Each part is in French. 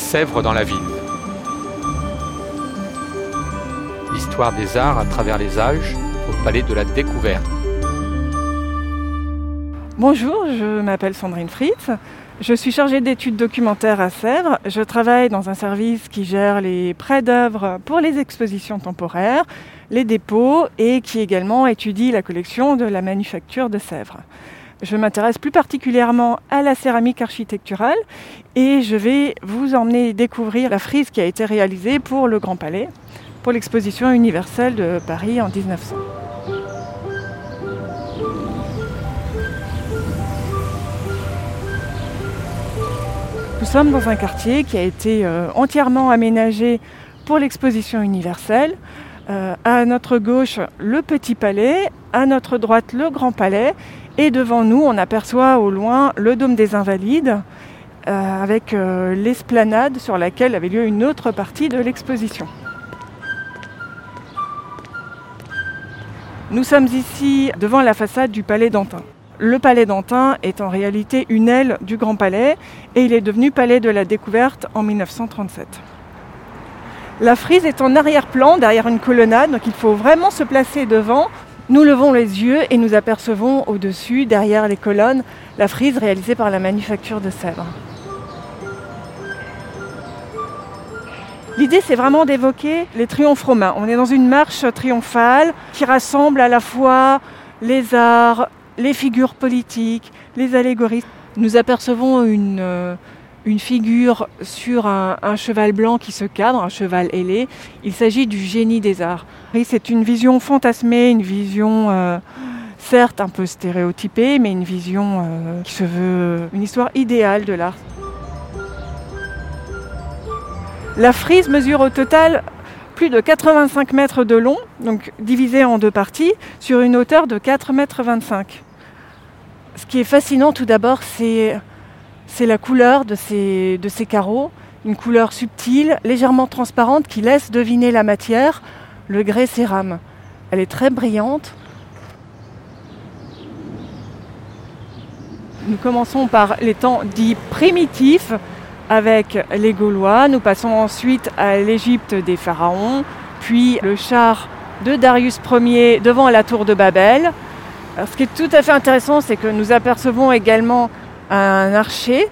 Sèvres dans la ville. L'histoire des arts à travers les âges au Palais de la Découverte. Bonjour, je m'appelle Sandrine Fritz. Je suis chargée d'études documentaires à Sèvres. Je travaille dans un service qui gère les prêts d'œuvres pour les expositions temporaires, les dépôts et qui également étudie la collection de la manufacture de Sèvres. Je m'intéresse plus particulièrement à la céramique architecturale et je vais vous emmener découvrir la frise qui a été réalisée pour le Grand Palais, pour l'exposition universelle de Paris en 1900. Nous sommes dans un quartier qui a été euh, entièrement aménagé pour l'exposition universelle. Euh, à notre gauche, le Petit Palais, à notre droite, le Grand Palais, et devant nous, on aperçoit au loin le Dôme des Invalides, euh, avec euh, l'esplanade sur laquelle avait lieu une autre partie de l'exposition. Nous sommes ici devant la façade du Palais d'Antin. Le Palais d'Antin est en réalité une aile du Grand Palais et il est devenu Palais de la Découverte en 1937. La frise est en arrière-plan, derrière une colonnade, donc il faut vraiment se placer devant. Nous levons les yeux et nous apercevons au-dessus, derrière les colonnes, la frise réalisée par la manufacture de Sèvres. L'idée, c'est vraiment d'évoquer les triomphes romains. On est dans une marche triomphale qui rassemble à la fois les arts, les figures politiques, les allégories. Nous apercevons une, euh, une figure sur un, cheval blanc qui se cadre, un cheval ailé. Il s'agit du génie des arts. C'est une vision fantasmée, une vision euh, certes un peu stéréotypée, mais une vision euh, qui se veut une histoire idéale de l'art. La frise mesure au total plus de 85 mètres de long, donc divisée en deux parties, sur une hauteur de 4,25 mètres. Ce qui est fascinant tout d'abord, c'est c'est la couleur de ces, carreaux, une couleur subtile, légèrement transparente qui laisse deviner la matière, le grès cérame. Elle est très brillante. Nous commençons par les temps dits primitifs avec les Gaulois. Nous passons ensuite à l'Égypte des pharaons, puis le char de Darius Ier devant la tour de Babel. Ce qui est tout à fait intéressant, c'est que nous apercevons également un archer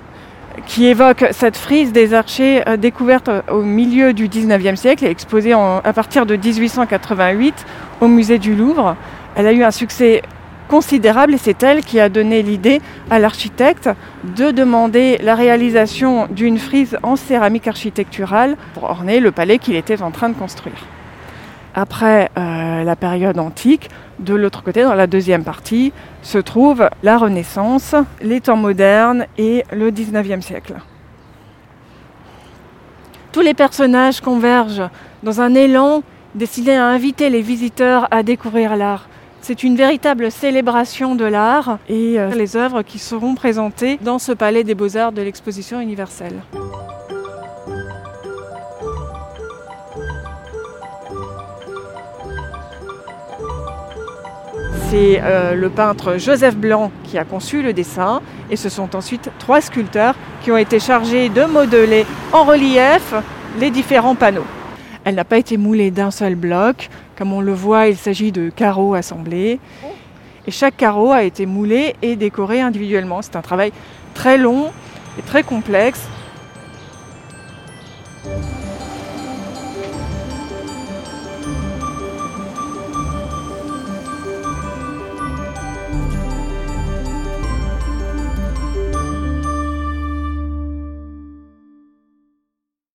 qui évoque cette frise des archers euh, découverte au milieu du 19e siècle et exposée à partir de 1888 au musée du Louvre. Elle a eu un succès considérable et c'est elle qui a donné l'idée à l'architecte de demander la réalisation d'une frise en céramique architecturale pour orner le palais qu'il était en train de construire. Après euh, la période antique, de l'autre côté, dans la deuxième partie, se trouve la Renaissance, les temps modernes et le 19e siècle. Tous les personnages convergent dans un élan destiné à inviter les visiteurs à découvrir l'art. C'est une véritable célébration de l'art et euh, les œuvres qui seront présentées dans ce palais des beaux-arts de l'exposition universelle. C'est euh, le peintre Joseph Blanc qui a conçu le dessin et ce sont ensuite trois sculpteurs qui ont été chargés de modeler en relief les différents panneaux. Elle n'a pas été moulée d'un seul bloc. Comme on le voit, il s'agit de carreaux assemblés. Et chaque carreau a été moulé et décoré individuellement. C'est un travail très long et très complexe.